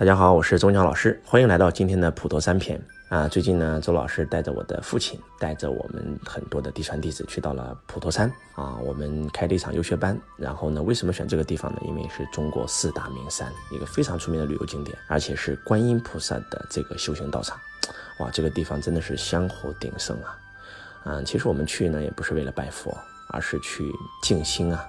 大家好，我是钟强老师，欢迎来到今天的普陀三篇啊。最近呢，周老师带着我的父亲，带着我们很多的嫡传弟子去到了普陀山啊。我们开了一场游学班，然后呢，为什么选这个地方呢？因为是中国四大名山，一个非常出名的旅游景点，而且是观音菩萨的这个修行道场。哇，这个地方真的是香火鼎盛啊。嗯，其实我们去呢，也不是为了拜佛，而是去静心啊。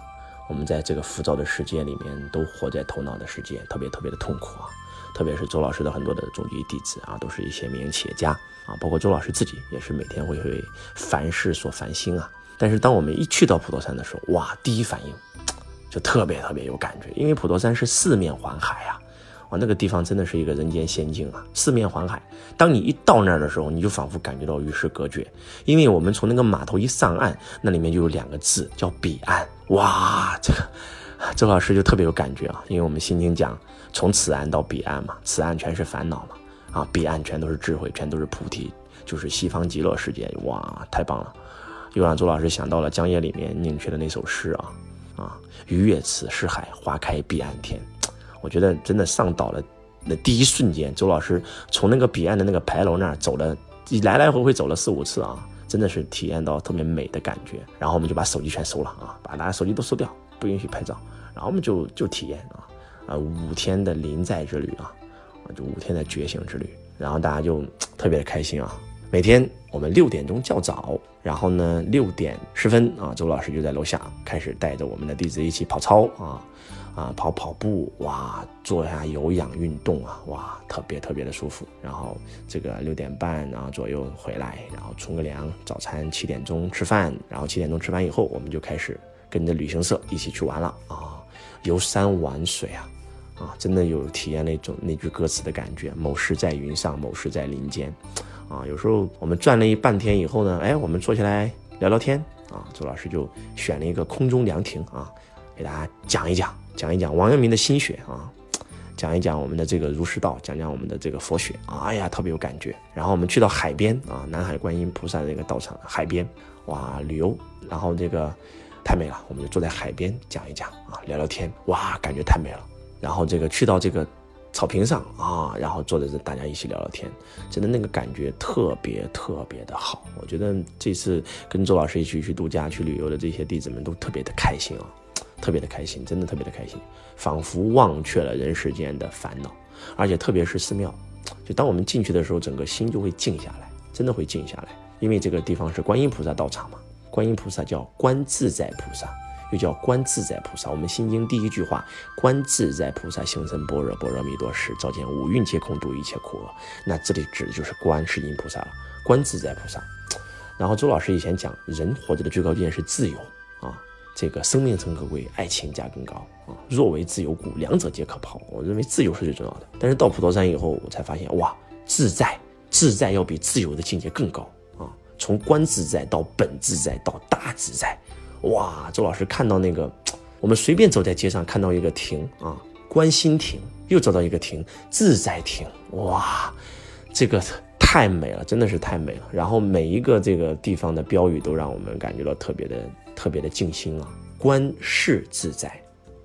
我们在这个浮躁的世界里面，都活在头脑的世界，特别特别的痛苦啊。特别是周老师的很多的中级弟子啊，都是一些民营企业家啊，包括周老师自己也是每天会为凡事所烦心啊。但是当我们一去到普陀山的时候，哇，第一反应就特别特别有感觉，因为普陀山是四面环海啊，哇，那个地方真的是一个人间仙境啊，四面环海。当你一到那儿的时候，你就仿佛感觉到与世隔绝，因为我们从那个码头一上岸，那里面就有两个字叫彼岸，哇，这个。周老师就特别有感觉啊，因为我们心经讲从此岸到彼岸嘛，此岸全是烦恼嘛，啊，彼岸全都是智慧，全都是菩提，就是西方极乐世界，哇，太棒了！又让周老师想到了江夜里面宁缺的那首诗啊，啊，鱼跃此识海，花开彼岸天。我觉得真的上岛了，那第一瞬间，周老师从那个彼岸的那个牌楼那儿走了，来来回回走了四五次啊，真的是体验到特别美的感觉。然后我们就把手机全收了啊，把大家手机都收掉。不允许拍照，然后我们就就体验啊啊五天的临在之旅啊啊就五天的觉醒之旅，然后大家就 特别的开心啊。每天我们六点钟较早，然后呢六点十分啊，周老师就在楼下开始带着我们的弟子一起跑操啊啊跑跑步哇，做一下有氧运动啊哇，特别特别的舒服。然后这个六点半然后左右回来，然后冲个凉，早餐七点钟吃饭，然后七点钟吃完以后，我们就开始。跟着旅行社一起去玩了啊，游山玩水啊，啊，真的有体验那种那句歌词的感觉。某时在云上，某时在林间，啊，有时候我们转了一半天以后呢，哎，我们坐下来聊聊天啊。周老师就选了一个空中凉亭啊，给大家讲一讲，讲一讲王阳明的心血啊，讲一讲我们的这个儒释道，讲讲我们的这个佛学啊，哎呀，特别有感觉。然后我们去到海边啊，南海观音菩萨的那个道场海边，哇，旅游，然后这个。太美了，我们就坐在海边讲一讲啊，聊聊天，哇，感觉太美了。然后这个去到这个草坪上啊，然后坐在这大家一起聊聊天，真的那个感觉特别特别的好。我觉得这次跟周老师一起去度假、去旅游的这些弟子们都特别的开心啊，特别的开心，真的特别的开心，仿佛忘却了人世间的烦恼。而且特别是寺庙，就当我们进去的时候，整个心就会静下来，真的会静下来，因为这个地方是观音菩萨道场嘛。观音菩萨叫观自在菩萨，又叫观自在菩萨。我们心经第一句话，观自在菩萨行深般若波罗蜜多时，照见五蕴皆空，度一切苦厄。那这里指的就是观世音菩萨。了，观自在菩萨。然后周老师以前讲，人活着的最高境界是自由啊，这个生命诚可贵，爱情价更高啊。若为自由故，两者皆可抛。我认为自由是最重要的。但是到普陀山以后，我才发现，哇，自在，自在要比自由的境界更高。从观自在到本自在到大自在，哇！周老师看到那个，我们随便走在街上看到一个亭啊，观心亭，又走到一个亭，自在亭，哇，这个太美了，真的是太美了。然后每一个这个地方的标语都让我们感觉到特别的特别的静心啊，观世自在，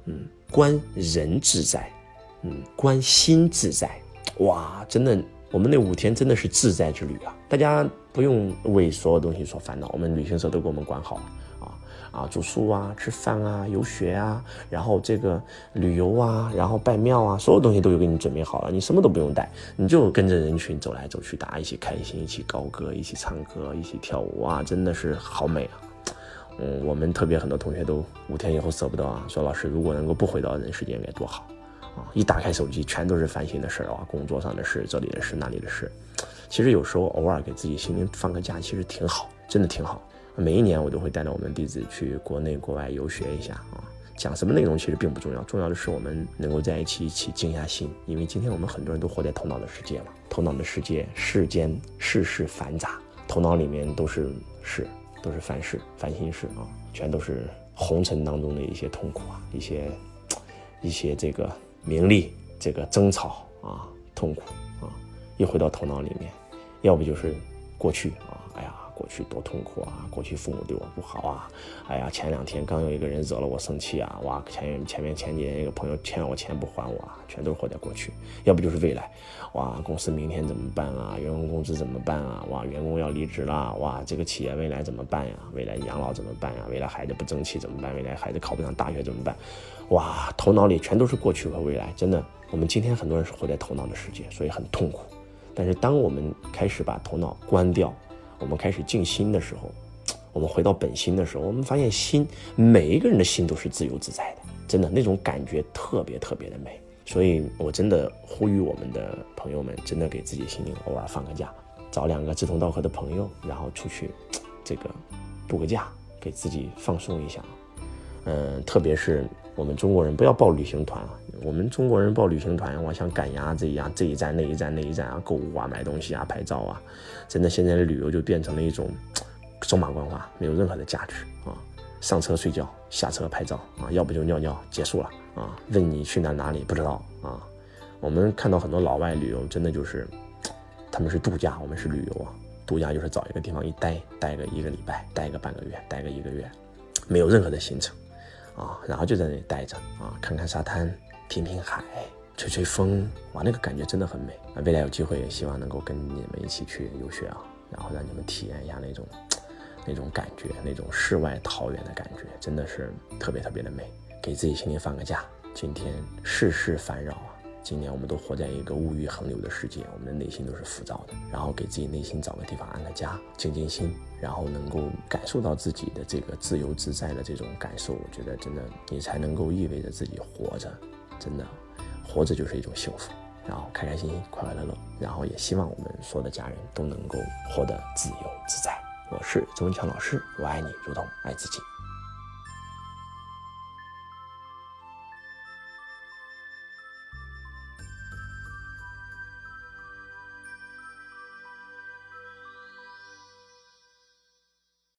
嗯，观人自在，嗯，观心自在，哇，真的。我们那五天真的是自在之旅啊！大家不用为所有东西所烦恼，我们旅行社都给我们管好了啊啊，住宿啊、吃饭啊、游学啊，然后这个旅游啊，然后拜庙啊，所有东西都有给你准备好了，你什么都不用带，你就跟着人群走来走去，大家一起开心，一起高歌，一起唱歌，一起跳舞啊，真的是好美啊！嗯，我们特别很多同学都五天以后舍不得啊，说老师如果能够不回到人世间该多好。啊！一打开手机，全都是烦心的事儿啊，工作上的事，这里的事，那里的事。其实有时候偶尔给自己心灵放个假，其实挺好，真的挺好。每一年我都会带着我们弟子去国内国外游学一下啊。讲什么内容其实并不重要，重要的是我们能够在一起一起静下心。因为今天我们很多人都活在头脑的世界嘛，头脑的世界，世间世事繁杂，头脑里面都是事，都是烦事、烦心事啊，全都是红尘当中的一些痛苦啊，一些一些这个。名利这个争吵啊，痛苦啊，又回到头脑里面，要不就是过去啊，过去多痛苦啊，过去父母对我不好啊，哎呀，前两天刚有一个人惹了我生气啊，哇，前前面前几天一个朋友欠我钱不还我啊，全都是活在过去。要不就是未来，哇，公司明天怎么办啊？员工工资怎么办啊？哇，员工要离职了，哇，这个企业未来怎么办呀？未来养老怎么办呀？未来孩子不争气怎么办？未来孩子考不上大学怎么办？哇，头脑里全都是过去和未来，真的，我们今天很多人是活在头脑的世界，所以很痛苦。但是，当我们开始把头脑关掉，我们开始静心的时候，我们回到本心的时候，我们发现心，每一个人的心都是自由自在的，真的那种感觉特别特别的美。所以，我真的呼吁我们的朋友们，真的给自己心灵偶尔放个假，找两个志同道合的朋友，然后出去，这个度个假，给自己放松一下。嗯，特别是我们中国人不要报旅行团啊！我们中国人报旅行团，哇，像赶鸭子一样，这一站那一站那一站啊，购物啊，买东西啊，拍照啊，真的现在的旅游就变成了一种走马观花，没有任何的价值啊！上车睡觉，下车拍照啊，要不就尿尿，结束了啊！问你去哪哪里不知道啊？我们看到很多老外旅游，真的就是他们是度假，我们是旅游啊！度假就是找一个地方一待，待个一个礼拜，待个半个月，待个一个月，没有任何的行程。啊，然后就在那里待着啊，看看沙滩，听听海，吹吹风，哇，那个感觉真的很美啊！未来有机会也希望能够跟你们一起去游学啊，然后让你们体验一下那种那种感觉，那种世外桃源的感觉，真的是特别特别的美。给自己心情放个假，今天世事烦扰啊。今年我们都活在一个物欲横流的世界，我们的内心都是浮躁的。然后给自己内心找个地方安个家，静静心，然后能够感受到自己的这个自由自在的这种感受。我觉得真的，你才能够意味着自己活着，真的，活着就是一种幸福。然后开开心心，快快乐乐。然后也希望我们所有的家人都能够活得自由自在。我是周文强老师，我爱你如同爱自己。